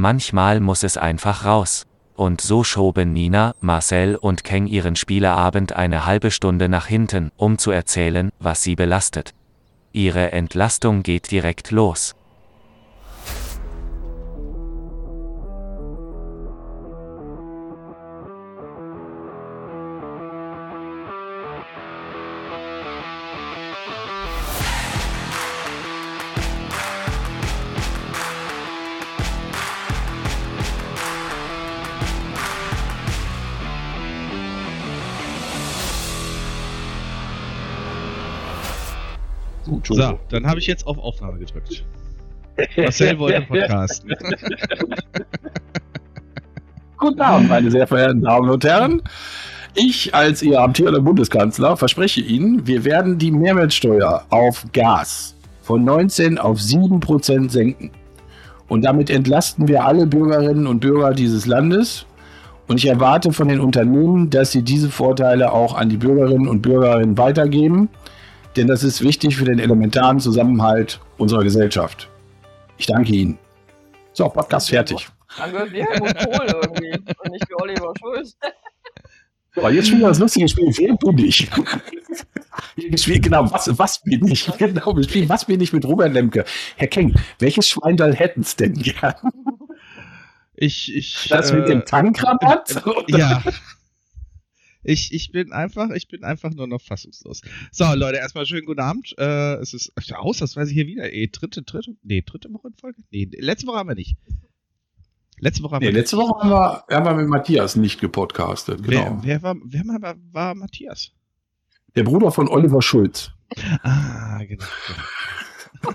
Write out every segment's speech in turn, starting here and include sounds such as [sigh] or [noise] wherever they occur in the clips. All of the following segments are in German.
manchmal muss es einfach raus. Und so schoben Nina, Marcel und Keng ihren Spieleabend eine halbe Stunde nach hinten, um zu erzählen, was sie belastet. Ihre Entlastung geht direkt los. So, dann habe ich jetzt auf Aufnahme gedrückt. [laughs] Marcel wollte podcasten. [laughs] Guten Abend, meine sehr verehrten Damen und Herren. Ich als Ihr amtierender Bundeskanzler verspreche Ihnen, wir werden die Mehrwertsteuer auf Gas von 19 auf 7 Prozent senken. Und damit entlasten wir alle Bürgerinnen und Bürger dieses Landes. Und ich erwarte von den Unternehmen, dass sie diese Vorteile auch an die Bürgerinnen und Bürger weitergeben denn das ist wichtig für den elementaren Zusammenhalt unserer Gesellschaft. Ich danke Ihnen. So, Podcast fertig. Danke dir, Helmut Kohl irgendwie und nicht für Oliver Schulz. So, jetzt spielen wir das lustige Spiel. Wer bin ich? Spiele genau, was, was bin ich? Genau, wir spielen Was bin ich mit Robert Lemke. Herr Keng, welches Schweindal hätten es denn gern? Ich, ich. Das äh, mit dem Tankrabatt? Äh, ja. Ich, ich bin einfach, ich bin einfach nur noch fassungslos. So, Leute, erstmal schönen guten Abend. Äh, es ist aus, das weiß ich hier wieder. Eh, dritte, dritte, nee, dritte Woche in Folge? Nee, letzte Woche haben wir nicht. Letzte Woche haben nee, wir letzte nicht. Woche haben wir, haben wir mit Matthias nicht gepodcastet. Genau. Wer, wer, war, wer war, war Matthias? Der Bruder von Oliver Schulz. Ah, genau. genau.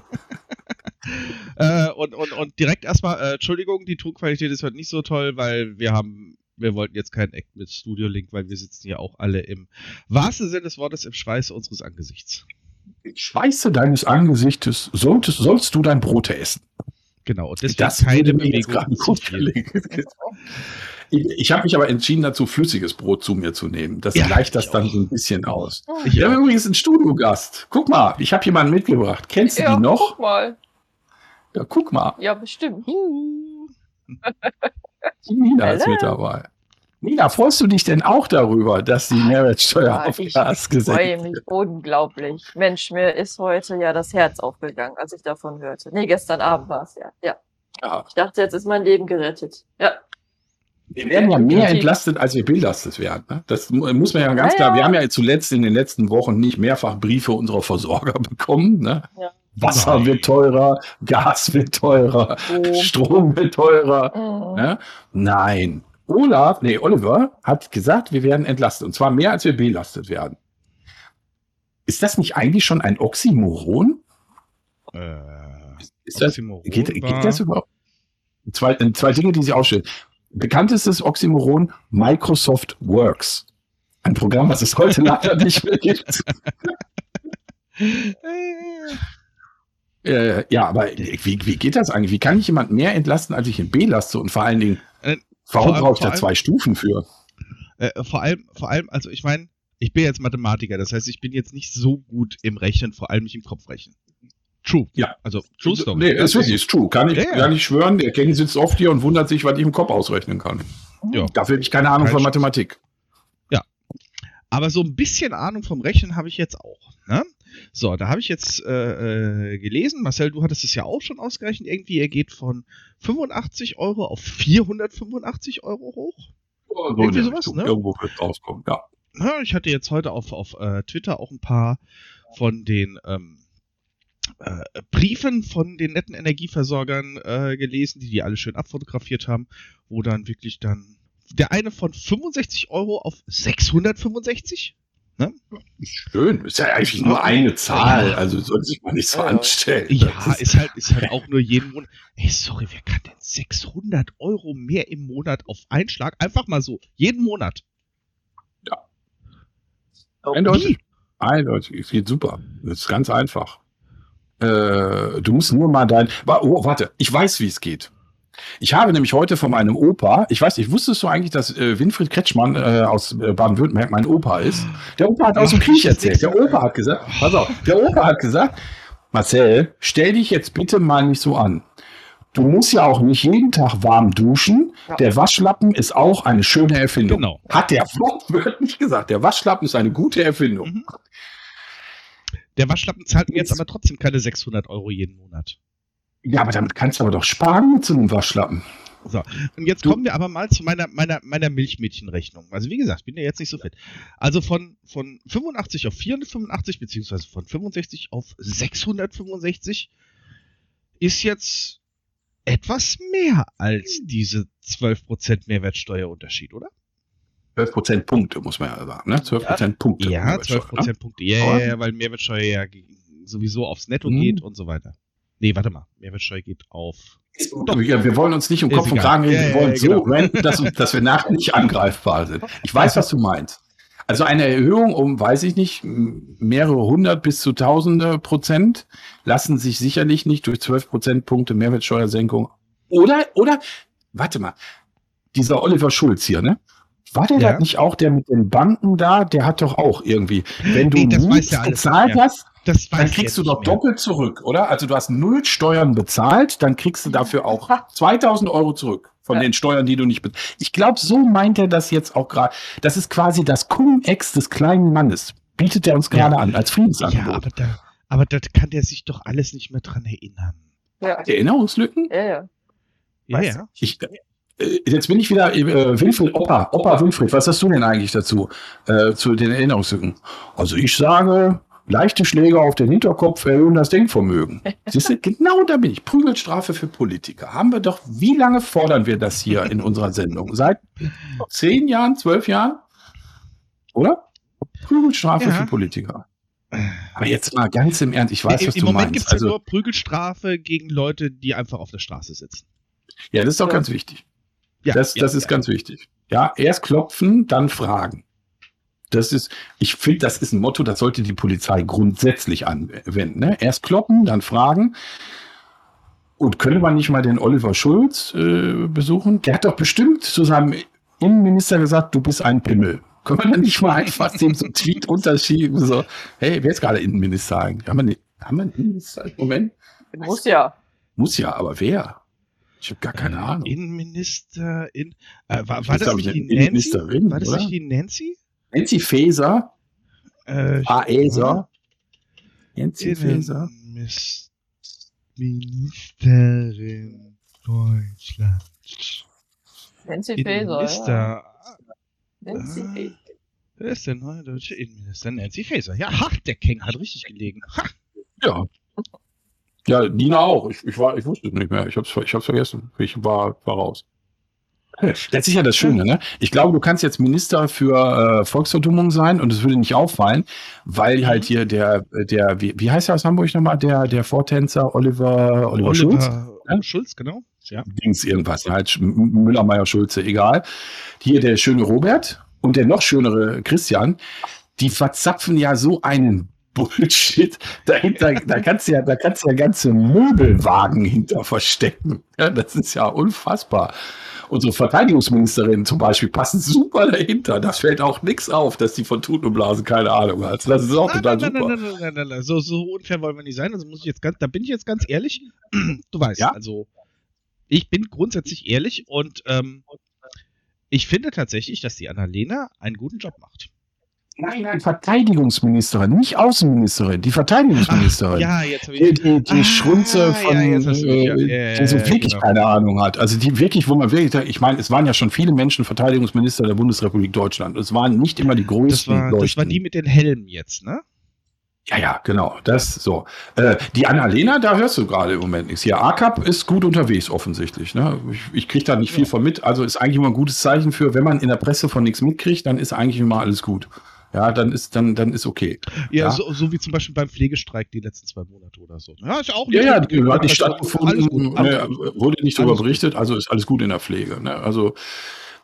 [laughs] äh, und, und, und direkt erstmal, äh, Entschuldigung, die Tonqualität ist heute nicht so toll, weil wir haben wir wollten jetzt keinen Act mit Studio Link, weil wir sitzen ja auch alle im wahrsten Sinne des Wortes im Schweiße unseres Angesichts. Im Schweiße deines Angesichtes solltest, sollst du dein Brot essen. Genau, und deswegen das keine Bewegung. [laughs] Ich, ich habe mich aber entschieden dazu, flüssiges Brot zu mir zu nehmen. Das ja, gleicht das dann so ein bisschen aus. Oh, ich habe übrigens einen Studiogast. Guck mal, ich habe jemanden mitgebracht. Kennst du ja, die noch? Guck mal. Ja, guck mal. Ja, bestimmt. Nina ist mit dabei. Nina, freust du dich denn auch darüber, dass die Mehrwertsteuer ja, auf Gas gesenkt wird? Ich freue mich unglaublich. Mensch, mir ist heute ja das Herz aufgegangen, als ich davon hörte. Nee, gestern Abend war es ja. ja. ja. Ich dachte, jetzt ist mein Leben gerettet. Ja. Wir werden ja mehr entlastet, als wir belastet werden. Ne? Das muss man ja ganz ja, klar. Wir haben ja zuletzt in den letzten Wochen nicht mehrfach Briefe unserer Versorger [laughs] bekommen. Ne? Ja. Wasser wird teurer, Gas wird teurer, oh. Strom wird teurer. Oh. Ne? Nein. Olaf, nee, Oliver hat gesagt, wir werden entlastet. Und zwar mehr, als wir belastet werden. Ist das nicht eigentlich schon ein Oxymoron? Äh, ist das, geht, geht das überhaupt? Zwei, zwei Dinge, die sie ausstellen. Bekanntestes Oxymoron Microsoft Works. Ein Programm, was es heute [laughs] leider nicht mehr gibt. Äh, ja, aber wie, wie geht das eigentlich? Wie kann ich jemand mehr entlasten, als ich ihn belaste? Und vor allen Dingen, äh, warum brauche ich da allem, zwei Stufen für? Äh, vor allem, vor allem, also ich meine, ich bin jetzt Mathematiker, das heißt, ich bin jetzt nicht so gut im Rechnen, vor allem nicht im Kopfrechnen. True. Ja. Also True Story. Nee, ist wirklich, ist true. Kann ich, ja, ja. kann ich schwören, der Kenny sitzt oft hier und wundert sich, was ich im Kopf ausrechnen kann. Ja. Dafür habe ich keine Ahnung Kein von Mathematik. Ja. Aber so ein bisschen Ahnung vom Rechnen habe ich jetzt auch. Ne? So, da habe ich jetzt äh, äh, gelesen, Marcel, du hattest es ja auch schon ausgerechnet, irgendwie, er geht von 85 Euro auf 485 Euro hoch. Oh, so irgendwie sowas, ne? Irgendwo wird rauskommen, ja. ja. Ich hatte jetzt heute auf, auf äh, Twitter auch ein paar von den ähm, äh, Briefen von den netten Energieversorgern äh, gelesen, die die alle schön abfotografiert haben, wo dann wirklich dann der eine von 65 Euro auf 665 Ne? Schön, ist ja eigentlich nur eine Zahl, also soll sich mal nicht so anstellen. Ja, ist, ist, halt, ist halt auch nur jeden Monat. Ey, sorry, wer kann denn 600 Euro mehr im Monat auf Einschlag? Einfach mal so, jeden Monat. Ja. Eindeutig. Eindeutig, es geht super. Das ist ganz einfach. Äh, du musst nur mal dein. Oh, warte, ich weiß, wie es geht. Ich habe nämlich heute von meinem Opa, ich weiß nicht, wusstest du eigentlich, dass äh, Winfried Kretschmann äh, aus äh, Baden-Württemberg mein Opa ist? Der Opa hat aus dem Krieg erzählt. Der Opa hat gesagt, pass auf, der Opa hat gesagt, Marcel, stell dich jetzt bitte mal nicht so an. Du musst ja auch nicht jeden Tag warm duschen. Der Waschlappen ist auch eine schöne Erfindung. Genau. Hat der wortwörtlich gesagt. Der Waschlappen ist eine gute Erfindung. Mhm. Der Waschlappen zahlt mir jetzt aber trotzdem keine 600 Euro jeden Monat. Ja, aber damit kannst du aber doch sparen zu einem Waschlappen. So, und jetzt du, kommen wir aber mal zu meiner, meiner, meiner Milchmädchenrechnung. Also wie gesagt, ich bin ja jetzt nicht so fit. Also von, von 85 auf 485, beziehungsweise von 65 auf 665 ist jetzt etwas mehr als diese 12% Mehrwertsteuerunterschied, oder? 12% Punkte, muss man ja sagen, ne? 12% ja, Punkte. Ja, 12% ne? Punkte. Ja, ja, ja, weil Mehrwertsteuer ja sowieso aufs Netto hm. geht und so weiter. Nee, warte mal. Mehrwertsteuer geht auf. Doch. Ja, wir wollen uns nicht um Kopf und Kragen reden, wir wollen ja, so genau. renten, dass, dass wir nachher nicht angreifbar sind. Ich weiß, was du meinst. Also eine Erhöhung um, weiß ich nicht, mehrere hundert bis zu tausende Prozent lassen sich sicherlich nicht durch zwölf Prozentpunkte Mehrwertsteuersenkung. Oder, oder, warte mal, dieser Oliver Schulz hier, ne? War der ja. da nicht auch der mit den Banken da? Der hat doch auch irgendwie, wenn du nee, nichts ja bezahlt hast, dann kriegst du doch doppelt zurück, oder? Also du hast null Steuern bezahlt, dann kriegst du dafür auch [laughs] 2000 Euro zurück von ja. den Steuern, die du nicht bezahlst. Ich glaube, so meint er das jetzt auch gerade. Das ist quasi das Cum-Ex des kleinen Mannes. Bietet er uns gerade ja. an, als Friedensangebot. Ja, aber da, aber da kann der sich doch alles nicht mehr dran erinnern. Ja. Erinnerungslücken? Ja, ja. Ja, ja. Ich, äh, jetzt bin ich wieder äh, Wilfried, Opa, Opa Wilfried, was hast du denn eigentlich dazu, äh, zu den Erinnerungslücken? Also ich sage, leichte Schläge auf den Hinterkopf erhöhen das Denkvermögen. [laughs] Siehst du, genau da bin ich. Prügelstrafe für Politiker. Haben wir doch, wie lange fordern wir das hier in unserer Sendung? Seit zehn Jahren, zwölf Jahren? Oder? Prügelstrafe ja. für Politiker. Aber jetzt mal ganz im Ernst, ich weiß, was Im du Moment meinst. Im Moment gibt es also, ja nur Prügelstrafe gegen Leute, die einfach auf der Straße sitzen. Ja, das ist doch ja. ganz wichtig. Ja, das, das ist ganz wichtig. Ja, erst klopfen, dann fragen. Das ist, ich finde, das ist ein Motto, das sollte die Polizei grundsätzlich anwenden. Ne? Erst kloppen, dann fragen. Und könnte man nicht mal den Oliver Schulz äh, besuchen? Der hat doch bestimmt zu seinem Innenminister gesagt, du bist ein Pimmel. Können wir dann nicht mal einfach dem so einen Tweet unterschieben? So, hey, wer ist gerade Innenminister eigentlich? Haben wir, nicht, haben wir einen Innenminister Moment? Muss ja. Muss ja, aber wer? Ich habe gar keine äh, Ahnung. Innenminister in. Äh, war, war das nicht die Nancy? War das nicht die Nancy? Nancy Faeser. Äh, Faeser. Nancy Faeser. Ministerin Deutschland. Nancy Faeser. Minister. Nancy ah, Faeser. Wer ist denn neue deutsche Innenminister? Nancy Faeser. Ja, ha, der King hat richtig gelegen. Ha. Ja. Ja, Nina auch. Ich, ich, war, ich wusste es nicht mehr. Ich hab's, ich hab's vergessen. Ich war, war raus. Das ist ja das Schöne, ne? Ich glaube, du kannst jetzt Minister für äh, Volksverdummung sein und es würde nicht auffallen, weil mhm. halt hier der, der, wie, wie heißt er aus Hamburg nochmal, der, der Vortänzer Oliver, Oliver, Oliver Schulz? Ja? Schulz, genau. Ja. Dings irgendwas, halt Müller, Meier, Schulze, egal. Hier der schöne Robert und der noch schönere Christian, die verzapfen ja so einen Bullshit. Dahinter, da kannst du ja, da kannst du ja ganze Möbelwagen hinter verstecken. Ja, das ist ja unfassbar. Unsere Verteidigungsministerin zum Beispiel passen super dahinter. Da fällt auch nichts auf, dass die von Tuten und Blasen keine Ahnung hat. Das ist auch nein, total nein, super. Nein, nein, nein, nein, nein, So, so unfair wollen wir nicht sein. Also muss ich jetzt ganz, da bin ich jetzt ganz ehrlich. [clears throat] Du weißt, ja? also ich bin grundsätzlich ehrlich und ähm, ich finde tatsächlich, dass die Annalena einen guten Job macht. Nein, nein, Verteidigungsministerin, nicht Außenministerin, die Verteidigungsministerin. Ach, ja, jetzt habe ich. Die, die, die ah, Schrunze von, ja, äh, die so wirklich genau. keine Ahnung hat. Also die wirklich, wo man wirklich, ich meine, es waren ja schon viele Menschen Verteidigungsminister der Bundesrepublik Deutschland. Es waren nicht immer die größten. Das war, das war die mit den Helmen jetzt, ne? Ja, ja, genau. Das so. Äh, die Annalena, da hörst du gerade im Moment nichts. Hier, ACAP ist gut unterwegs, offensichtlich. Ne? Ich, ich kriege da nicht viel von mit. Also ist eigentlich immer ein gutes Zeichen für, wenn man in der Presse von nichts mitkriegt, dann ist eigentlich immer alles gut ja, dann ist dann dann ist okay. Ja, ja. So, so, wie zum Beispiel beim Pflegestreik die letzten zwei Monate oder so. Ja, ist auch nicht ja, ja, hat nicht stattgefunden, gut, gut. wurde nicht darüber berichtet, also ist alles gut in der Pflege. Ne? Also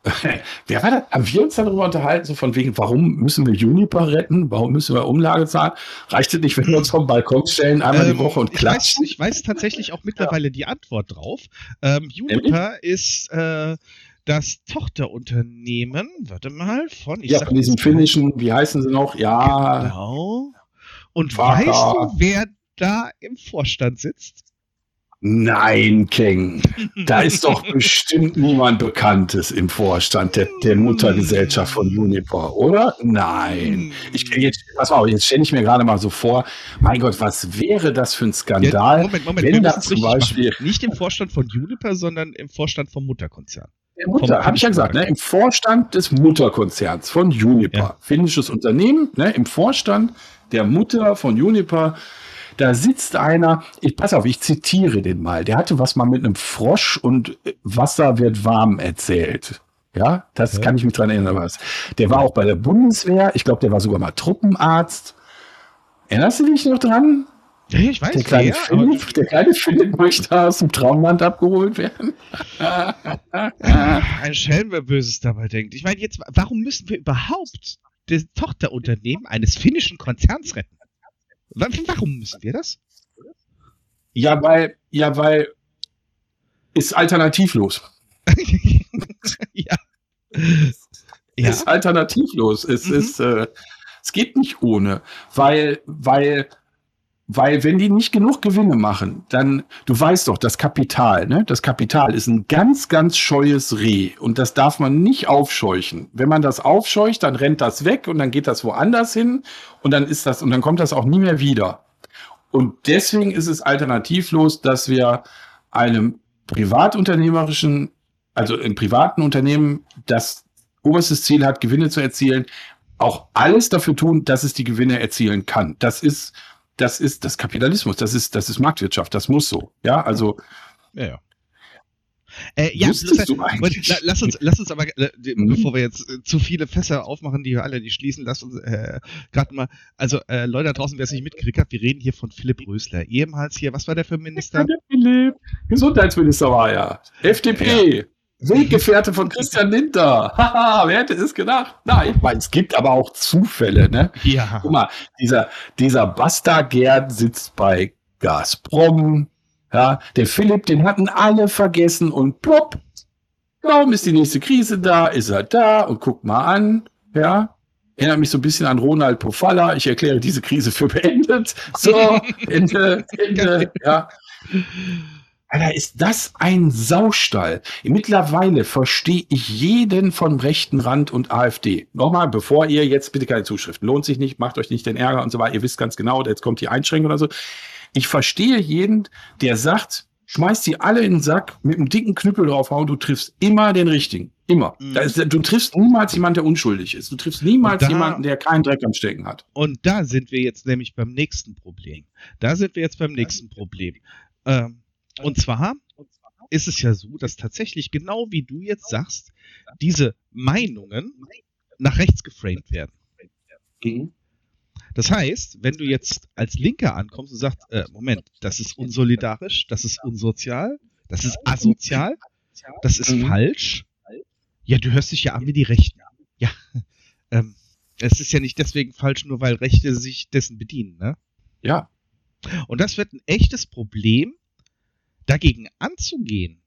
[laughs] Wer war das? Haben wir uns darüber unterhalten, so von wegen, warum müssen wir Juniper retten? Warum müssen wir Umlage zahlen? Reicht es nicht, wenn wir uns vom Balkon stellen, einmal ähm, die Woche und klatschen? Ich weiß, ich weiß tatsächlich auch mittlerweile ja. die Antwort drauf. Ähm, Juniper ist äh, das Tochterunternehmen, warte mal, von. ja, von diesem finnischen, wie heißen sie noch? Ja. Genau. Und Vater. weißt du, wer da im Vorstand sitzt? Nein, Keng. Da ist doch [laughs] bestimmt niemand Bekanntes im Vorstand der, der Muttergesellschaft von Uniper, oder? Nein. Ich, jetzt, pass auf, jetzt stelle ich mir gerade mal so vor, mein Gott, was wäre das für ein Skandal, ja, Moment, Moment, wenn da zum Beispiel... Machen. Nicht im Vorstand von Uniper, sondern im Vorstand vom Mutterkonzern. Mutter, habe ich ja gesagt, ne? im Vorstand des Mutterkonzerns von Uniper. Ja. Finnisches Unternehmen, ne? im Vorstand der Mutter von Uniper da sitzt einer, ich pass auf, ich zitiere den mal. Der hatte was mal mit einem Frosch und Wasser wird warm erzählt. Ja, das ja. kann ich mich dran erinnern. Was. Der war auch bei der Bundeswehr. Ich glaube, der war sogar mal Truppenarzt. Erinnerst du dich noch dran? Ja, ich weiß. [laughs] Der kleine, ja, Philipp, der kleine Philipp möchte aus dem Traumland abgeholt werden. Ein Schelm, wer Böses dabei denkt. Ich meine, jetzt, warum müssen wir überhaupt das Tochterunternehmen eines finnischen Konzerns retten? Warum müssen wir das? Ja, weil, ja, weil ist alternativlos. [laughs] ja. ja. Ist alternativlos. Es mhm. ist, äh, es geht nicht ohne, weil, weil weil wenn die nicht genug Gewinne machen, dann, du weißt doch, das Kapital, ne? Das Kapital ist ein ganz, ganz scheues Reh und das darf man nicht aufscheuchen. Wenn man das aufscheucht, dann rennt das weg und dann geht das woanders hin und dann ist das, und dann kommt das auch nie mehr wieder. Und deswegen ist es alternativlos, dass wir einem privatunternehmerischen, also im privaten Unternehmen, das oberstes Ziel hat, Gewinne zu erzielen, auch alles dafür tun, dass es die Gewinne erzielen kann. Das ist, das ist das Kapitalismus, das ist, das ist Marktwirtschaft, das muss so. Ja, also. Ja, ja. Äh, ja, lass, lass, uns, lass uns aber, äh, mhm. bevor wir jetzt äh, zu viele Fässer aufmachen, die wir alle nicht schließen, lass uns äh, gerade mal, also äh, Leute da draußen, wer es nicht mitgekriegt hat, wir reden hier von Philipp Rösler, ehemals hier, was war der für Minister? Philipp, Gesundheitsminister war er, FDP. Ja. Weggefährte von [laughs] Christian Lindner. Haha, wer hätte es gedacht? Nein, ich meine, es gibt aber auch Zufälle, ne? Ja. Guck mal, dieser, dieser Basta Gerd sitzt bei Gazprom. Ja, der Philipp, den hatten alle vergessen und plopp. Warum ist die nächste Krise da? Ist er da? Und guck mal an. Ja. Erinnert mich so ein bisschen an Ronald Pofalla. Ich erkläre diese Krise für beendet. So, [laughs] Ende, Ende, ja. Alter, ist das ein Saustall. Mittlerweile verstehe ich jeden vom rechten Rand und AfD. Nochmal, bevor ihr jetzt bitte keine Zuschriften, lohnt sich nicht, macht euch nicht den Ärger und so weiter. Ihr wisst ganz genau, jetzt kommt die Einschränkung oder so. Ich verstehe jeden, der sagt, schmeißt die alle in den Sack, mit einem dicken Knüppel draufhauen, du triffst immer den richtigen. Immer. Mhm. Ist, du triffst niemals jemanden, der unschuldig ist. Du triffst niemals da, jemanden, der keinen Dreck am Stecken hat. Und da sind wir jetzt nämlich beim nächsten Problem. Da sind wir jetzt beim nächsten Problem. Ähm, und zwar ist es ja so, dass tatsächlich genau wie du jetzt sagst, diese Meinungen nach rechts geframed werden. Mhm. Das heißt, wenn du jetzt als Linker ankommst und sagst, äh, Moment, das ist unsolidarisch, das ist unsozial, das ist asozial, das ist mhm. falsch, ja, du hörst dich ja an wie die Rechten. Ja, [laughs] ähm, es ist ja nicht deswegen falsch, nur weil Rechte sich dessen bedienen, ne? Ja. Und das wird ein echtes Problem, dagegen anzugehen,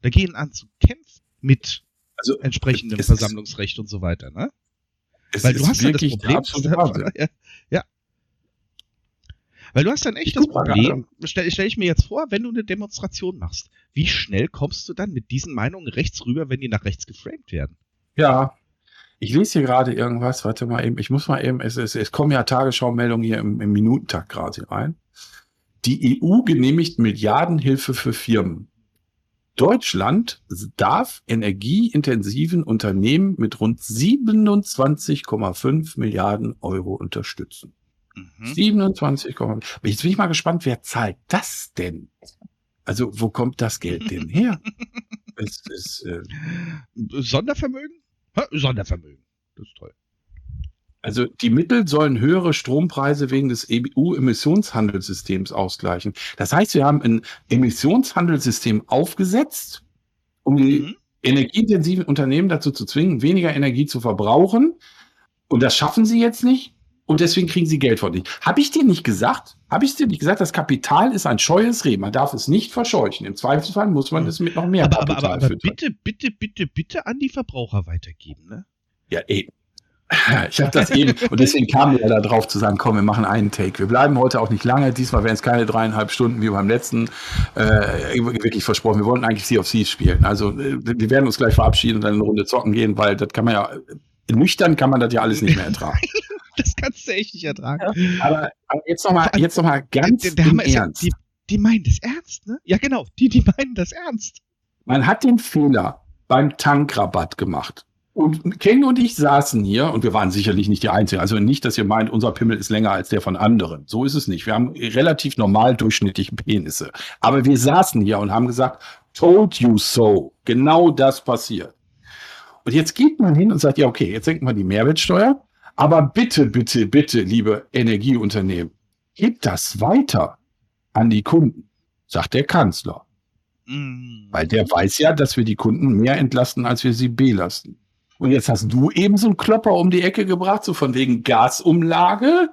dagegen anzukämpfen mit also, entsprechendem Versammlungsrecht und so weiter, ne? Weil du hast ja das Problem. [laughs] Ja, ja. Weil du hast ein echtes Problem. Stell, stell ich mir jetzt vor, wenn du eine Demonstration machst, wie schnell kommst du dann mit diesen Meinungen rechts rüber, wenn die nach rechts geframed werden? Ja, ich lese hier gerade irgendwas, warte mal eben, ich muss mal eben, es, es, es kommen ja Tagesschau-Meldungen hier im, im Minutentakt gerade rein. Die EU genehmigt Milliardenhilfe für Firmen. Deutschland darf energieintensiven Unternehmen mit rund 27,5 Milliarden Euro unterstützen. Mhm. 27,5. Jetzt bin ich mal gespannt, wer zahlt das denn? Also, wo kommt das Geld denn her? [laughs] es, es, äh Sondervermögen? Ha, Sondervermögen. Das ist toll. Also die Mittel sollen höhere Strompreise wegen des EU-Emissionshandelssystems ausgleichen. Das heißt, wir haben ein Emissionshandelssystem aufgesetzt, um die mhm. energieintensiven Unternehmen dazu zu zwingen, weniger Energie zu verbrauchen. Und das schaffen sie jetzt nicht. Und deswegen kriegen sie Geld von dir. Habe ich dir nicht gesagt? Habe ich dir nicht gesagt, das Kapital ist ein scheues Reh. Man darf es nicht verscheuchen. Im Zweifelsfall muss man es mit noch mehr aber, Kapital aber, aber, aber bitte, bitte, bitte, bitte an die Verbraucher weitergeben, ne? Ja, ey, [laughs] Ich habe das eben, und deswegen kamen wir ja da drauf zu sagen, komm, wir machen einen Take. Wir bleiben heute auch nicht lange. Diesmal werden es keine dreieinhalb Stunden wie beim letzten. Äh, wirklich versprochen. Wir wollten eigentlich Sea of Thieves spielen. Also äh, wir werden uns gleich verabschieden und dann eine Runde zocken gehen, weil das kann man ja, nüchtern kann man das ja alles nicht mehr ertragen. [laughs] das kannst du echt nicht ertragen. Aber, aber jetzt nochmal jetzt noch mal ganz der, der im Ernst. Ja, die, die meinen das ernst, ne? Ja, genau. Die, die meinen das ernst. Man hat den Fehler beim Tankrabatt gemacht. Und Ken und ich saßen hier und wir waren sicherlich nicht die Einzigen. Also nicht, dass ihr meint, unser Pimmel ist länger als der von anderen. So ist es nicht. Wir haben relativ normal durchschnittliche Penisse. Aber wir saßen hier und haben gesagt, told you so. Genau das passiert. Und jetzt geht man hin und sagt, ja, okay, jetzt senken wir die Mehrwertsteuer. Aber bitte, bitte, bitte, liebe Energieunternehmen, gebt das weiter an die Kunden, sagt der Kanzler. Mm. Weil der weiß ja, dass wir die Kunden mehr entlasten, als wir sie belasten. Und jetzt hast du eben so einen Klopper um die Ecke gebracht, so von wegen Gasumlage.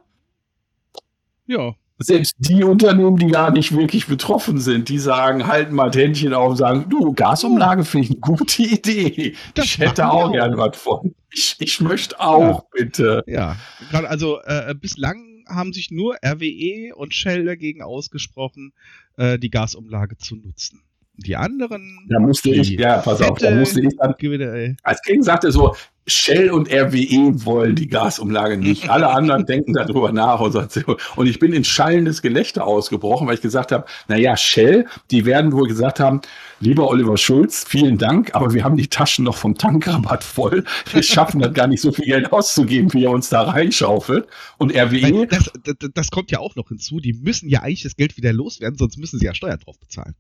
Ja. Selbst die Unternehmen, die gar nicht wirklich betroffen sind, die sagen, halten mal Händchen auf und sagen, du, Gasumlage finde ich eine gute Idee. Das ich hätte auch, gern was von. Ich, ich möchte auch, ja. bitte. Ja, gerade also äh, bislang haben sich nur RWE und Shell dagegen ausgesprochen, äh, die Gasumlage zu nutzen die anderen. Da musste ich, ja, pass auf, da musste ich dann. Als King sagte so, Shell und RWE wollen die Gasumlage nicht. [laughs] Alle anderen denken darüber nach und, ich bin in schallendes Gelächter ausgebrochen, weil ich gesagt habe, naja, Shell, die werden wohl gesagt haben, lieber Oliver Schulz, vielen Dank, aber wir haben die Taschen noch vom Tankrabatt voll. Wir schaffen das gar nicht so viel Geld auszugeben, wie er uns da reinschaufelt. Und RWE. Das, das, das kommt ja auch noch hinzu. Die müssen ja eigentlich das Geld wieder loswerden, sonst müssen sie ja Steuer drauf bezahlen.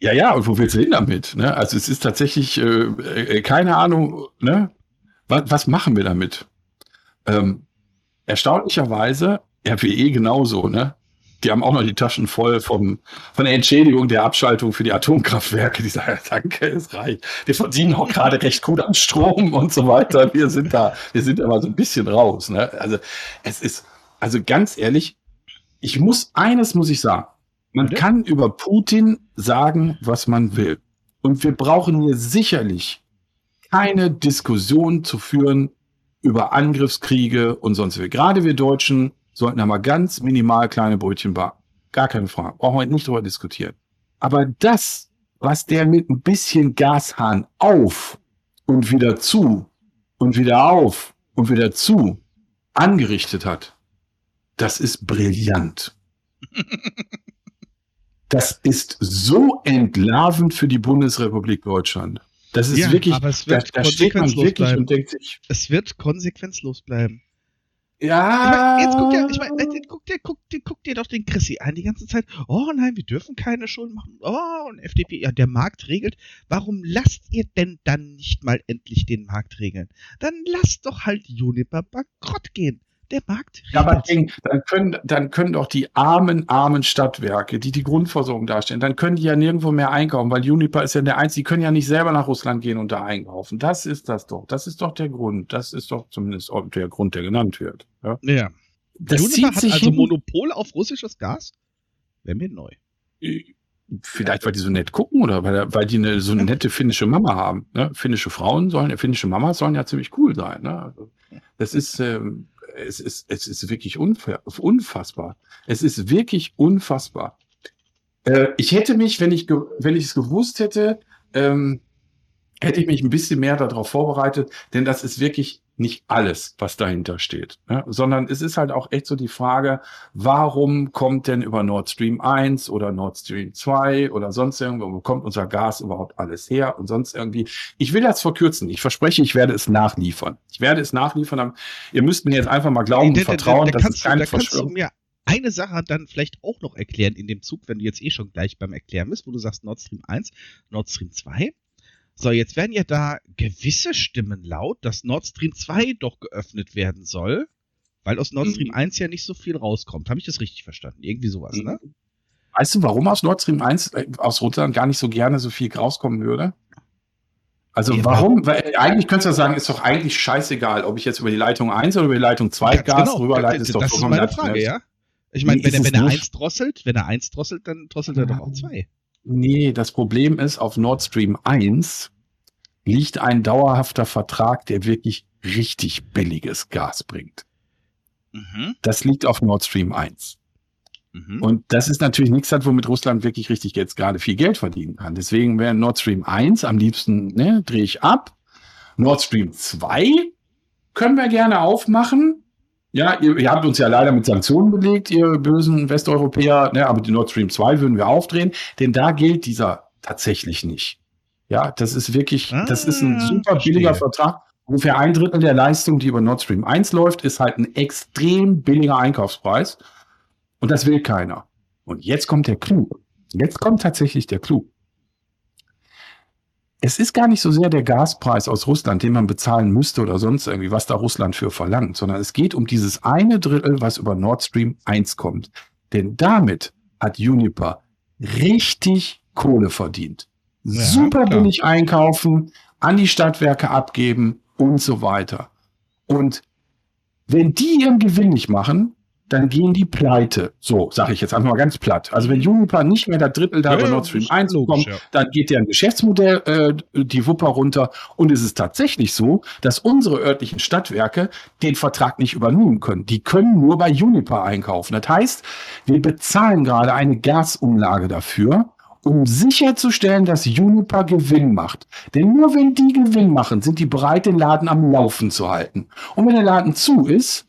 Ja, ja, und wo willst du hin damit? Ne? Also es ist tatsächlich äh, äh, keine Ahnung, ne? Was, was machen wir damit? Ähm, erstaunlicherweise, RWE genauso, ne? Die haben auch noch die Taschen voll vom, von der Entschädigung der Abschaltung für die Atomkraftwerke. Die sagen, [laughs] danke, es reicht. Wir verdienen auch gerade recht gut an Strom und so weiter. Wir sind da, wir sind aber so ein bisschen raus. Ne? Also es ist, also ganz ehrlich, ich muss, eines muss ich sagen, man Oder? kann über Putin sagen, was man will. Und wir brauchen hier sicherlich keine Diskussion zu führen über Angriffskriege und sonst wie. Gerade wir Deutschen sollten da mal ganz minimal kleine Brötchen backen. Gar keine Frage. Brauchen wir nicht darüber diskutieren. Aber das, was der mit ein bisschen Gashahn auf und wieder zu und wieder auf und wieder zu angerichtet hat, das ist brillant. [laughs] das ist so entlarvend für die Bundesrepublik Deutschland. Das ist ja, wirklich, aber es wird da, da steht man wirklich bleiben. und denkt sich. Es wird konsequenzlos bleiben. Ja. Ich mein, jetzt guck dir, ich mein, guck dir, guck dir, guck dir doch den Chrissy an die ganze Zeit. Oh nein, wir dürfen keine Schulden machen. Oh, und FDP, ja, der Markt regelt. Warum lasst ihr denn dann nicht mal endlich den Markt regeln? Dann lasst doch halt Juniper bankrott gehen der Markt Ja, aber Ding, dann können, dann können doch die armen, armen Stadtwerke, die die Grundversorgung darstellen, dann können die ja nirgendwo mehr einkaufen, weil Uniper ist ja der Einzige, die können ja nicht selber nach Russland gehen und da einkaufen. Das ist das doch. Das ist doch der Grund. Das ist doch zumindest der Grund, der genannt wird. Ja. ja. Das Uniper hat also Monopol auf russisches Gas? Wäre mir neu. Vielleicht, weil die so nett gucken oder weil, weil die eine, so eine nette finnische Mama haben. Ne? Finnische Frauen sollen, finnische Mamas sollen ja ziemlich cool sein. Ne? Also, das ist, ähm, es ist, es ist wirklich unfassbar. Es ist wirklich unfassbar. Äh, ich hätte mich, wenn ich, wenn ich es gewusst hätte, ähm, hätte ich mich ein bisschen mehr darauf vorbereitet, denn das ist wirklich nicht alles, was dahinter steht, ne? sondern es ist halt auch echt so die Frage, warum kommt denn über Nord Stream 1 oder Nord Stream 2 oder sonst irgendwo, wo kommt unser Gas überhaupt alles her und sonst irgendwie. Ich will das verkürzen. Ich verspreche, ich werde es nachliefern. Ich werde es nachliefern. Ihr müsst mir jetzt einfach mal glauben und vertrauen, dass es keine Verschwörung ist eine Sache dann vielleicht auch noch erklären in dem Zug, wenn du jetzt eh schon gleich beim Erklären bist, wo du sagst Nord Stream 1, Nord Stream 2. So, jetzt werden ja da gewisse Stimmen laut, dass Nord Stream 2 doch geöffnet werden soll, weil aus Nord Stream mhm. 1 ja nicht so viel rauskommt. Habe ich das richtig verstanden? Irgendwie sowas, ne? Mhm. Weißt du, warum aus Nord Stream 1 äh, aus Russland gar nicht so gerne so viel rauskommen würde? Also ja, warum? Weil eigentlich könntest du sagen, ist doch eigentlich scheißegal, ob ich jetzt über die Leitung 1 oder über die Leitung 2 Gas genau. rüberleite, ist doch Das ist meine Frage, ja. Ich meine, wenn, er, wenn er 1 drosselt, wenn er 1 drosselt, dann drosselt er doch auch 2. Nee, das Problem ist, auf Nord Stream 1 liegt ein dauerhafter Vertrag, der wirklich richtig billiges Gas bringt. Mhm. Das liegt auf Nord Stream 1. Mhm. Und das ist natürlich nichts womit Russland wirklich richtig jetzt gerade viel Geld verdienen kann. Deswegen wäre Nord Stream 1 am liebsten, ne, drehe ich ab. Nord Stream 2 können wir gerne aufmachen. Ja, ihr, ihr, habt uns ja leider mit Sanktionen belegt, ihr bösen Westeuropäer, ne, aber die Nord Stream 2 würden wir aufdrehen, denn da gilt dieser tatsächlich nicht. Ja, das ist wirklich, ah, das ist ein ah, super billiger Vertrag. Ungefähr ein Drittel der Leistung, die über Nord Stream 1 läuft, ist halt ein extrem billiger Einkaufspreis. Und das will keiner. Und jetzt kommt der Clou. Jetzt kommt tatsächlich der Clou. Es ist gar nicht so sehr der Gaspreis aus Russland, den man bezahlen müsste oder sonst irgendwie, was da Russland für verlangt, sondern es geht um dieses eine Drittel, was über Nord Stream 1 kommt. Denn damit hat Uniper richtig Kohle verdient. Ja, Super klar. billig einkaufen, an die Stadtwerke abgeben und so weiter. Und wenn die ihren Gewinn nicht machen, dann gehen die pleite. So, sage ich jetzt einfach mal ganz platt. Also wenn Juniper nicht mehr der Drittel da ja, bei Nord Stream 1 kommt, ja. dann geht deren Geschäftsmodell äh, die Wupper runter. Und es ist tatsächlich so, dass unsere örtlichen Stadtwerke den Vertrag nicht übernehmen können. Die können nur bei Juniper einkaufen. Das heißt, wir bezahlen gerade eine Gasumlage dafür, um sicherzustellen, dass Juniper Gewinn macht. Denn nur wenn die Gewinn machen, sind die bereit, den Laden am Laufen zu halten. Und wenn der Laden zu ist,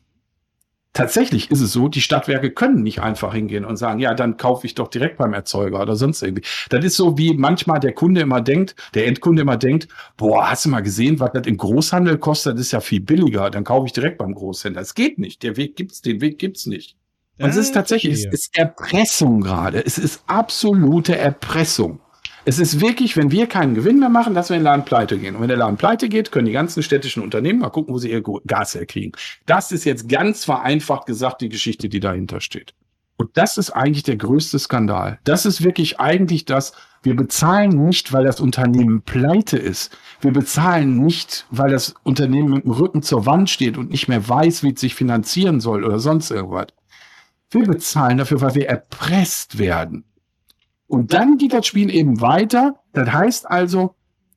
tatsächlich ist es so, die Stadtwerke können nicht einfach hingehen und sagen, ja, dann kaufe ich doch direkt beim Erzeuger oder sonst irgendwie. Das ist so, wie manchmal der Kunde immer denkt, der Endkunde immer denkt, boah, hast du mal gesehen, was das im Großhandel kostet, das ist ja viel billiger, dann kaufe ich direkt beim Großhändler. Es geht nicht, der Weg gibt's, den Weg gibt's nicht. Und es ist tatsächlich, es ist Erpressung gerade. Es ist absolute Erpressung. Es ist wirklich, wenn wir keinen Gewinn mehr machen, dass wir in den Laden pleite gehen. Und wenn der Laden pleite geht, können die ganzen städtischen Unternehmen mal gucken, wo sie ihr Gas herkriegen. Das ist jetzt ganz vereinfacht gesagt die Geschichte, die dahinter steht. Und das ist eigentlich der größte Skandal. Das ist wirklich eigentlich das, wir bezahlen nicht, weil das Unternehmen pleite ist. Wir bezahlen nicht, weil das Unternehmen mit dem Rücken zur Wand steht und nicht mehr weiß, wie es sich finanzieren soll oder sonst irgendwas. Wir bezahlen dafür, weil wir erpresst werden. Und dann geht das Spiel eben weiter. Das heißt also,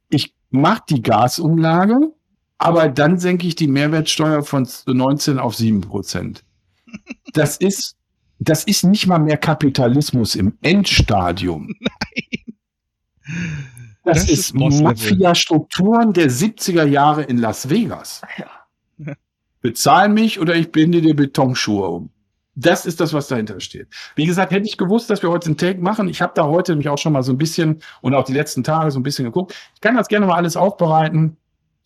ich mache die Gasumlage, aber dann senke ich die Mehrwertsteuer von 19 auf 7 Prozent. [laughs] Das ist, das ist nicht mal mehr Kapitalismus im Endstadium. [laughs] Nein. Das, das ist, ist Mafia-Strukturen der 70er Jahre in Las Vegas. Ja. Bezahl mich oder ich binde dir Betonschuhe um. Das ist das, was dahinter steht. Wie gesagt, hätte ich gewusst, dass wir heute einen Take machen. Ich habe da heute nämlich auch schon mal so ein bisschen und auch die letzten Tage so ein bisschen geguckt. Ich kann das gerne mal alles aufbereiten.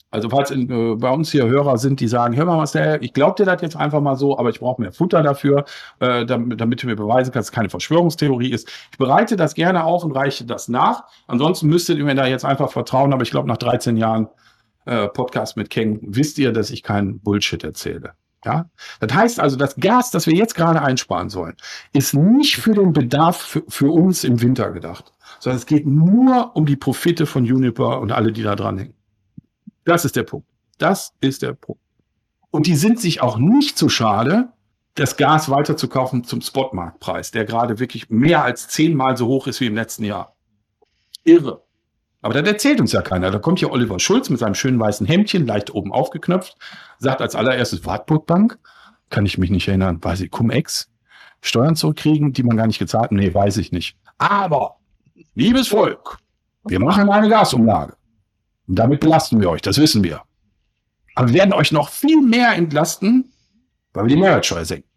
Also falls in, äh, bei uns hier Hörer sind, die sagen, hör mal, der, ich glaube dir das jetzt einfach mal so, aber ich brauche mehr Futter dafür, äh, damit, damit du mir beweisen kannst, dass es keine Verschwörungstheorie ist. Ich bereite das gerne auf und reiche das nach. Ansonsten müsstet ihr mir da jetzt einfach vertrauen, aber ich glaube, nach 13 Jahren äh, Podcast mit King wisst ihr, dass ich keinen Bullshit erzähle. Ja, das heißt also, das Gas, das wir jetzt gerade einsparen sollen, ist nicht für den Bedarf für, für uns im Winter gedacht, sondern es geht nur um die Profite von Juniper und alle, die da dran hängen. Das ist der Punkt. Das ist der Punkt. Und die sind sich auch nicht zu schade, das Gas weiterzukaufen zum Spotmarktpreis, der gerade wirklich mehr als zehnmal so hoch ist wie im letzten Jahr. Irre. Aber das erzählt uns ja keiner. Da kommt hier Oliver Schulz mit seinem schönen weißen Hemdchen, leicht oben aufgeknöpft, sagt als allererstes Wartburg Bank. Kann ich mich nicht erinnern. Weiß ich, Cum-Ex? Steuern zurückkriegen, die man gar nicht gezahlt hat? Nee, weiß ich nicht. Aber, liebes Volk, wir machen eine Gasumlage. Und damit belasten wir euch, das wissen wir. Aber wir werden euch noch viel mehr entlasten, weil wir die Mehrwertsteuer senken.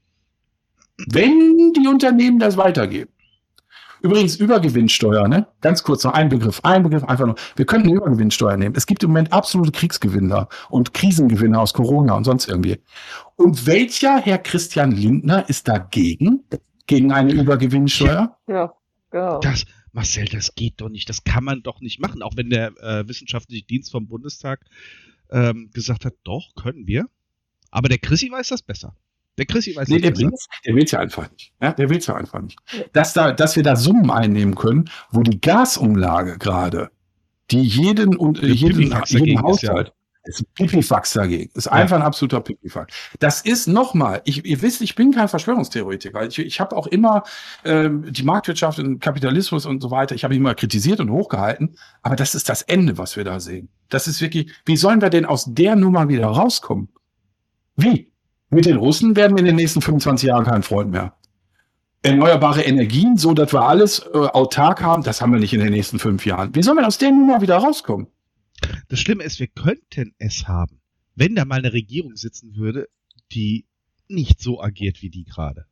Wenn die Unternehmen das weitergeben. Übrigens Übergewinnsteuer, ne? Ganz kurz noch ein Begriff, ein Begriff einfach nur. Wir könnten eine Übergewinnsteuer nehmen. Es gibt im Moment absolute Kriegsgewinner und Krisengewinner aus Corona und sonst irgendwie. Und welcher Herr Christian Lindner ist dagegen? Gegen eine Übergewinnsteuer? Ja, genau. Das, Marcel, das geht doch nicht. Das kann man doch nicht machen. Auch wenn der äh, wissenschaftliche Dienst vom Bundestag ähm, gesagt hat, doch, können wir. Aber der Chrissy weiß das besser. Der Chrissy weiß nee, der will's, der will's ja einfach nicht. Ja, der will's ja einfach nicht. Dass, da, dass wir da Summen einnehmen können, wo die Gasumlage gerade, die jeden und äh, jeden, jeden Haushalt, ist ein Pipifax dagegen. Ist einfach ein absoluter Pipifax. Das ist nochmal, ich, ihr wisst, ich bin kein Verschwörungstheoretiker. Ich, ich habe auch immer ähm, die Marktwirtschaft und Kapitalismus und so weiter, ich habe immer kritisiert und hochgehalten, aber das ist das Ende, was wir da sehen. Das ist wirklich, wie sollen wir denn aus der Nummer wieder rauskommen? Wie? Mit den Russen werden wir in den nächsten 25 Jahren kein Freund mehr. Erneuerbare Energien, so dass wir alles äh, autark haben, das haben wir nicht in den nächsten fünf Jahren. Wie sollen wir aus der Nummer wieder rauskommen? Das Schlimme ist, wir könnten es haben, wenn da mal eine Regierung sitzen würde, die nicht so agiert wie die gerade.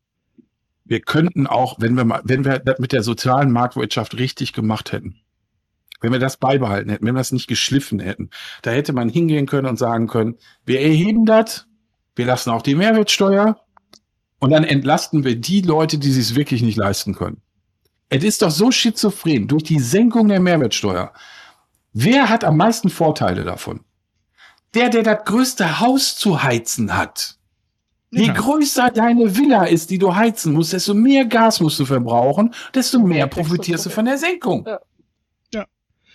Wir könnten auch, wenn wir mal, wenn wir das mit der sozialen Marktwirtschaft richtig gemacht hätten, wenn wir das beibehalten hätten, wenn wir das nicht geschliffen hätten, da hätte man hingehen können und sagen können, wir erheben das, wir lassen auch die Mehrwertsteuer und dann entlasten wir die Leute, die sich wirklich nicht leisten können. Es ist doch so schizophren. Durch die Senkung der Mehrwertsteuer. Wer hat am meisten Vorteile davon? Der, der das größte Haus zu heizen hat. Je größer deine Villa ist, die du heizen musst, desto mehr Gas musst du verbrauchen, desto mehr profitierst du von der Senkung. Ja.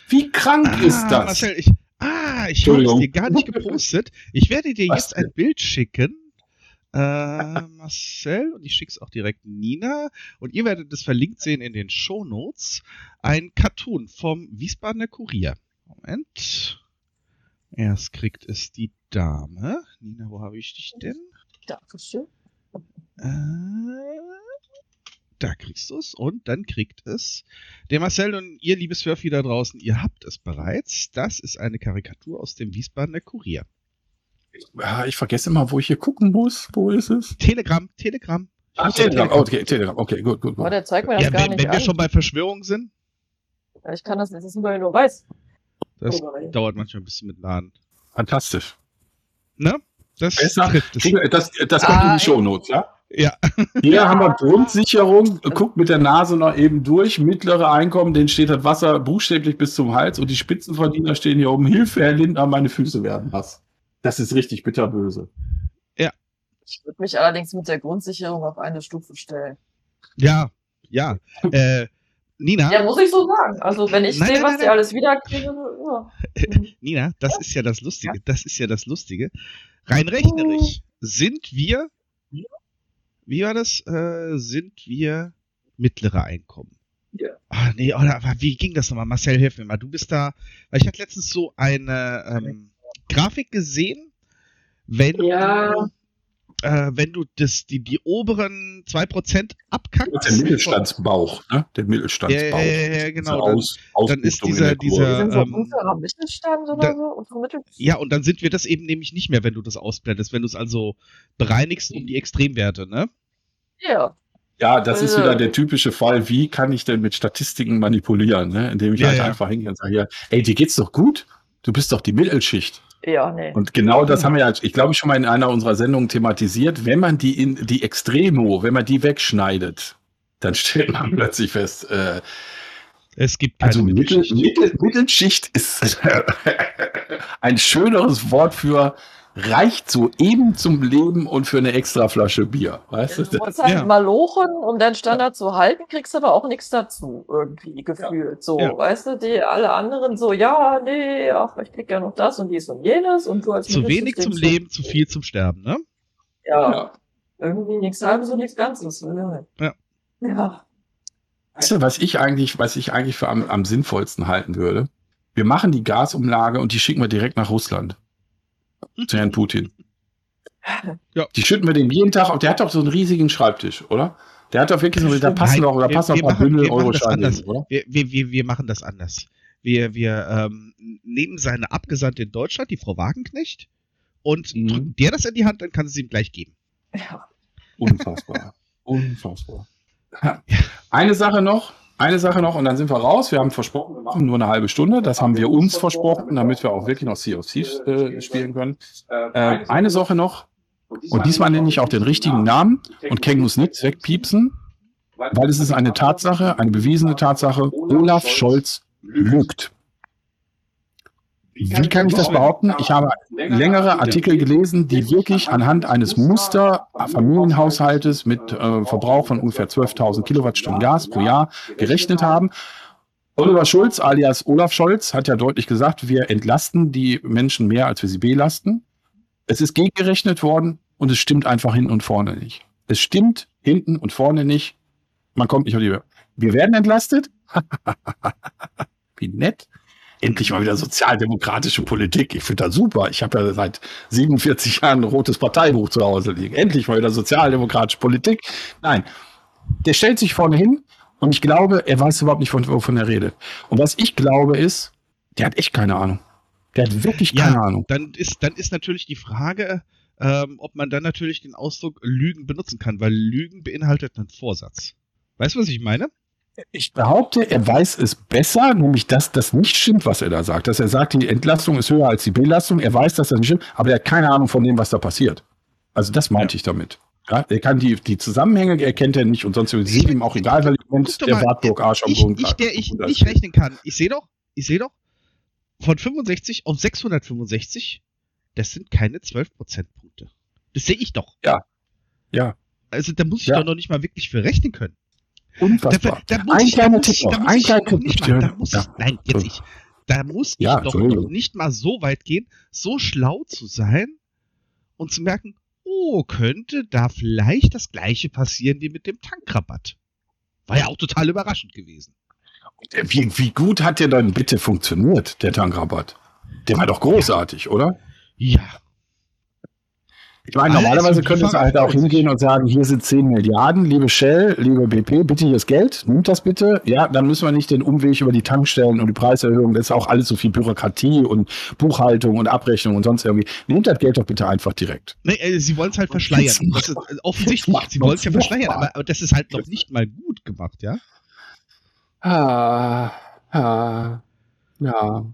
Wie krank ah, ist das? Marcel, ich, ich habe es dir gar nicht [laughs] gepostet. Ich werde dir Was jetzt ein Bild schicken. Äh, [laughs] Marcel und ich schicke es auch direkt Nina und ihr werdet es verlinkt sehen in den Show Notes. Ein Cartoon vom Wiesbadener Kurier. Moment. Erst kriegt es die Dame. Nina, wo habe ich dich denn? Dankeschön. Äh, da kriegst du es und dann kriegt es der Marcel und ihr, liebes Surfi da draußen, ihr habt es bereits. Das ist eine Karikatur aus dem Wiesbadener Kurier. Ja, ich vergesse immer, wo ich hier gucken muss. Wo ist es? Telegram, Telegram. Ach, Telegram. Telegram. Okay, Telegram. Okay, gut, gut, gut. Oh, der zeigt mir das ja, gar wenn, nicht Wenn wir schon bei Verschwörung sind. Ja, ich kann das nicht, das ist nur weiß. Das oh, dauert manchmal ein bisschen mit Laden. Fantastisch. Ne? Das Besser, trifft es. Das, das kommt ah, in die Shownotes, ja? Ja. Hier haben wir Grundsicherung, guckt mit der Nase noch eben durch, mittlere Einkommen, denen steht das Wasser buchstäblich bis zum Hals und die Spitzenverdiener stehen hier oben, Hilfe, Herr Lindner, meine Füße werden nass. Das ist richtig bitterböse. Ja. Ich würde mich allerdings mit der Grundsicherung auf eine Stufe stellen. Ja, ja. [laughs] Äh, Nina. Ja, muss ich so sagen. Also, wenn ich sehe, was nein, die alles wiederkriegen. Ja. [laughs] Nina, das ist ja das Lustige. Ja? Das ist ja das Lustige. Rein rechnerisch sind wir, wie war das? Äh, sind wir mittlere Einkommen. Ja. Ah, nee, oder wie ging das nochmal? Marcel, hilf mir mal. Du bist da, weil ich hatte letztens so eine ähm, Grafik gesehen, wenn ja. du äh, wenn du das, die, die oberen 2% abkackst. Der Mittelstandsbauch, ne? Der Mittelstandsbauch. Ja, ja, ja genau. Dann, aus, dann ist dieser, dieser, ähm, so Mittelstand oder da, so? Ja, und dann sind wir das eben nämlich nicht mehr, wenn du das ausblendest, wenn du es also bereinigst um die Extremwerte, ne? Ja. Ja, das ist wieder der typische Fall. Wie kann ich denn mit Statistiken manipulieren, ne? Indem ich ja, halt ja. einfach hingehe und sage, ja, ey, dir geht's doch gut. Du bist doch die Mittelschicht. Ja, nee. Und genau das haben wir ja, ich glaube, schon mal in einer unserer Sendungen thematisiert. Wenn man die in die Extremo, wenn man die wegschneidet, dann stellt man plötzlich fest, äh, es gibt keine also Mittelschicht. Mittel, Mittelschicht ist [laughs] ein schöneres Wort für reicht so eben zum Leben und für eine extra Flasche Bier. Weißt du? Du musst halt ja. mal lochen, um deinen Standard zu halten, kriegst aber auch nichts dazu, irgendwie gefühlt. Ja. So, ja. weißt du, die alle anderen so, ja, nee, ach, ich krieg ja noch das und dies und jenes und du als Zu wenig zum so, Leben, zu viel zum Sterben, ne? Ja. Irgendwie nichts halbes und nichts Ganzes. Ne? Ja. Ja. Weißt du, was ich eigentlich, was ich eigentlich für am, am sinnvollsten halten würde? Wir machen die Gasumlage und die schicken wir direkt nach Russland zu Herrn Putin. [laughs] Ja. Die schütten wir dem jeden Tag auf. Der hat doch so einen riesigen Schreibtisch, oder? Der hat doch wirklich so, da passen doch, oder passen noch ein paar Bündel Euro-Scheine, oder? Wir, wir, wir machen das anders. Wir, wir ähm, nehmen seine Abgesandte in Deutschland, die Frau Wagenknecht, und mhm. drücken dir das in die Hand, dann kann sie ihm gleich geben. Ja. Unfassbar. [laughs] Unfassbar. Eine Sache noch, eine Sache noch und dann sind wir raus. Wir haben versprochen, wir machen nur eine halbe Stunde. Das haben wir uns versprochen, damit wir auch wirklich noch Thieves äh, spielen können. Äh, eine Sache noch. Und diesmal nenne ich auch den richtigen Namen und Ken muss nichts wegpiepsen, weil es ist eine Tatsache, eine bewiesene Tatsache. Olaf Scholz lügt. Wie kann ich das behaupten? Ich habe längere Artikel gelesen, die wirklich anhand eines Muster-Familienhaushaltes mit äh, Verbrauch von ungefähr 12.000 Kilowattstunden Gas pro Jahr gerechnet haben. Oliver Schulz alias Olaf Scholz hat ja deutlich gesagt, wir entlasten die Menschen mehr, als wir sie belasten. Es ist gegengerechnet worden und es stimmt einfach hinten und vorne nicht. Es stimmt hinten und vorne nicht. Man kommt nicht auf die. Wir werden entlastet. [laughs] Wie nett. Endlich mal wieder sozialdemokratische Politik. Ich finde das super. Ich habe ja seit 47 Jahren ein rotes Parteibuch zu Hause liegen. Endlich mal wieder sozialdemokratische Politik. Nein, der stellt sich vorne hin und ich glaube, er weiß überhaupt nicht, wovon er redet. Und was ich glaube ist, der hat echt keine Ahnung. Der hat wirklich keine ja, Ahnung. Dann ist, dann ist natürlich die Frage, ähm, ob man dann natürlich den Ausdruck Lügen benutzen kann, weil Lügen beinhaltet einen Vorsatz. Weißt du, was ich meine? Ich behaupte, er weiß es besser, nämlich dass das nicht stimmt, was er da sagt. Dass er sagt, die Entlastung ist höher als die Belastung. Er weiß, dass das nicht stimmt, aber er hat keine Ahnung von dem, was da passiert. Also das meinte ja. ich damit. Ja, er kann die, die Zusammenhänge erkennt er nicht und sonst ist ihm auch egal, weil Moment der Wartburg Arsch am Boden Ich, der ich nicht rechnen kann. Ich sehe doch, ich sehe doch, von 65 auf 665, das sind keine 12 Prozentpunkte. Das sehe ich doch. Ja. Ja. Also da muss ich ja. doch noch nicht mal wirklich für rechnen können. Unfassbar. Da, da, ein kleiner Tipp noch. Ein kleiner Tipp. Da muss ja. nein, jetzt nicht. Da muss ich ja, doch noch nicht mal so weit gehen, so schlau zu sein und zu merken, oh, könnte da vielleicht das gleiche passieren wie mit dem Tankrabatt. War ja auch total überraschend gewesen. Wie, wie gut hat der dann bitte funktioniert, der Tankrabatt? Der war doch großartig, ja. oder? Ja, ich meine, normalerweise könnte es halt auch hingehen und sagen, hier sind 10 Milliarden, liebe Shell, liebe BP, bitte hier das Geld, nimmt das bitte. Ja, dann müssen wir nicht den Umweg über die Tankstellen und die Preiserhöhung, das ist auch alles so viel Bürokratie und Buchhaltung und Abrechnung und sonst irgendwie. Nehmt das Geld doch bitte einfach direkt. Nee, äh, sie wollen es halt verschleiern. Das ist äh, offensichtlich, sie wollen es ja verschleiern, aber, aber, das ist halt noch nicht mal gut gemacht, ja? Ah, ah, ja.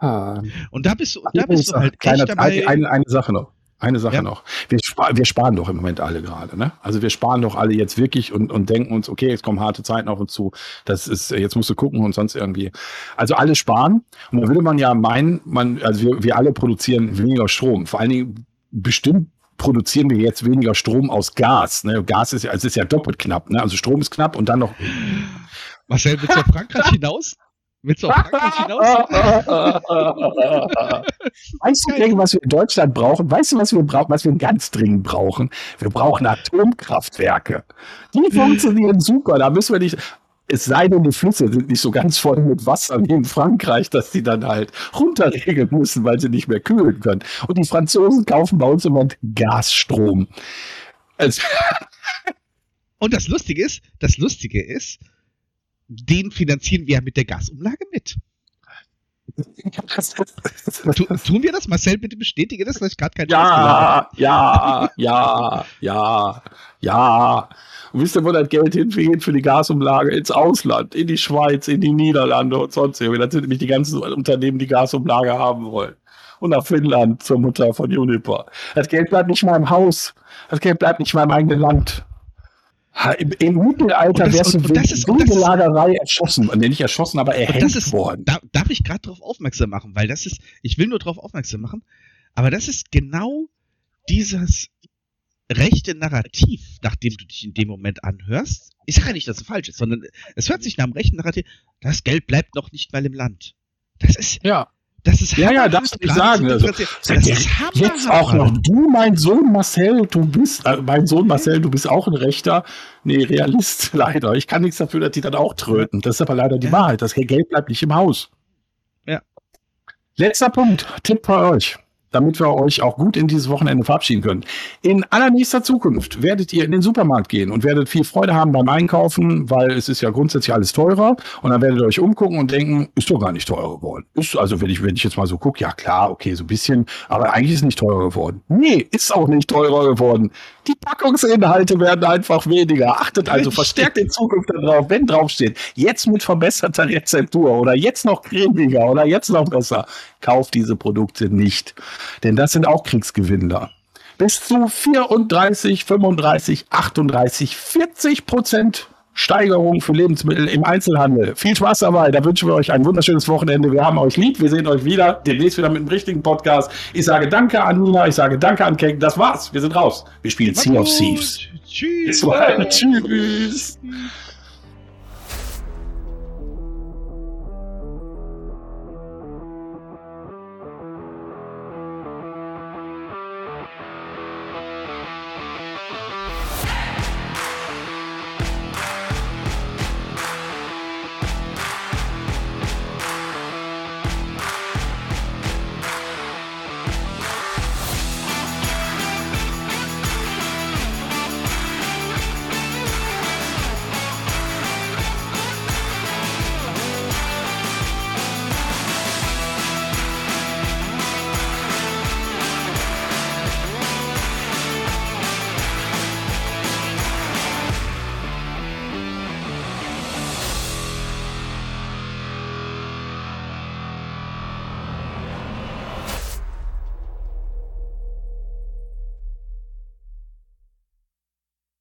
Ah. Und da bist du, da bist du halt echt dabei. Eine, eine Sache noch. Eine Sache ja. noch. Wir, spar wir, sparen doch im Moment alle gerade. Ne? Also wir sparen doch alle jetzt wirklich und, und denken uns, okay, jetzt kommen harte Zeiten auf uns zu. Das ist, jetzt musst du gucken und sonst irgendwie. Also alle sparen. Und da würde man ja meinen, man, also wir, wir alle produzieren weniger Strom. Vor allen Dingen bestimmt produzieren wir jetzt weniger Strom aus Gas. Ne? Gas ist ja, es ist ja doppelt knapp. Ne? Also Strom ist knapp und dann noch. Marcel, willst du auf Frankreich [laughs] hinaus? Willst du auf Frankreich hinaus? [laughs] weißt du denn, was wir in Deutschland brauchen? Weißt du, was wir brauchen, was wir ganz dringend brauchen? Wir brauchen Atomkraftwerke. Die funktionieren super. Da müssen wir nicht. Es sei denn, die Flüsse sind nicht so ganz voll mit Wasser wie in Frankreich, dass die dann halt runterregeln müssen, weil sie nicht mehr kühlen können. Und die Franzosen kaufen bei uns immer Gasstrom. Also Und das Lustige ist, das Lustige ist, den finanzieren wir ja mit der Gasumlage mit. tu, tun wir das? Marcel, bitte bestätige das, dass ich gerade kein Ja, ja, ja, ja, ja. Und wisst ihr, wo das Geld hingeht für die Gasumlage? Ins Ausland, in die Schweiz, in die Niederlande und sonst irgendwie. Das sind nämlich die ganzen Unternehmen, die Gasumlage haben wollen. Und nach Finnland zur Mutter von Juniper. Das Geld bleibt nicht mal im Haus. Das Geld bleibt nicht mal im eigenen Land. Im, Im, Mittelalter das, wärst du wegen Lagerei erschossen. Und nicht erschossen, aber erhängt ist, worden. Da, darf ich gerade darauf aufmerksam machen, weil das ist, ich will nur darauf aufmerksam machen, aber das ist genau dieses rechte Narrativ, nachdem du dich in dem Moment anhörst. Ich sage ja nicht, dass es falsch ist, sondern es hört sich nach dem rechten Narrativ, das Geld bleibt noch nicht mal im Land. Das ist, ja. Das ist ja, ja, darfst du nicht sagen. Also, das ist jetzt auch noch du, mein Sohn Marcel, du bist, äh, mein Sohn Marcel, du bist auch ein Rechter. Nee, Realist, [laughs] leider. Ich kann nichts dafür, dass die dann auch tröten. Das ist aber leider die ja. Wahrheit. Das Geld bleibt nicht im Haus. Ja. Letzter Punkt. Tipp bei euch damit wir euch auch gut in dieses Wochenende verabschieden können. In allernächster Zukunft werdet ihr in den Supermarkt gehen und werdet viel Freude haben beim Einkaufen, weil es ist ja grundsätzlich alles teurer. Und dann werdet ihr euch umgucken und denken, ist doch gar nicht teurer geworden. Ist, also wenn ich, wenn ich jetzt mal so gucke, ja klar, okay, so ein bisschen, aber eigentlich ist es nicht teurer geworden. Nee, ist auch nicht teurer geworden. Die Packungsinhalte werden einfach weniger. Achtet also, verstärkt in Zukunft darauf, wenn draufsteht, jetzt mit verbesserter Rezeptur oder jetzt noch cremiger oder jetzt noch besser. Kauft diese Produkte nicht. Denn das sind auch Kriegsgewinnler. Bis zu 34, 35, 38, 40 Prozent Steigerung für Lebensmittel im Einzelhandel. Viel Spaß dabei. Da wünschen wir euch ein wunderschönes Wochenende. Wir haben euch lieb. Wir sehen euch wieder. Demnächst wieder mit einem richtigen Podcast. Ich sage Danke an Nina. Ich sage Danke an Kek. Das war's. Wir sind raus. Wir spielen Sea of Thieves. Tschüss. Tschüss.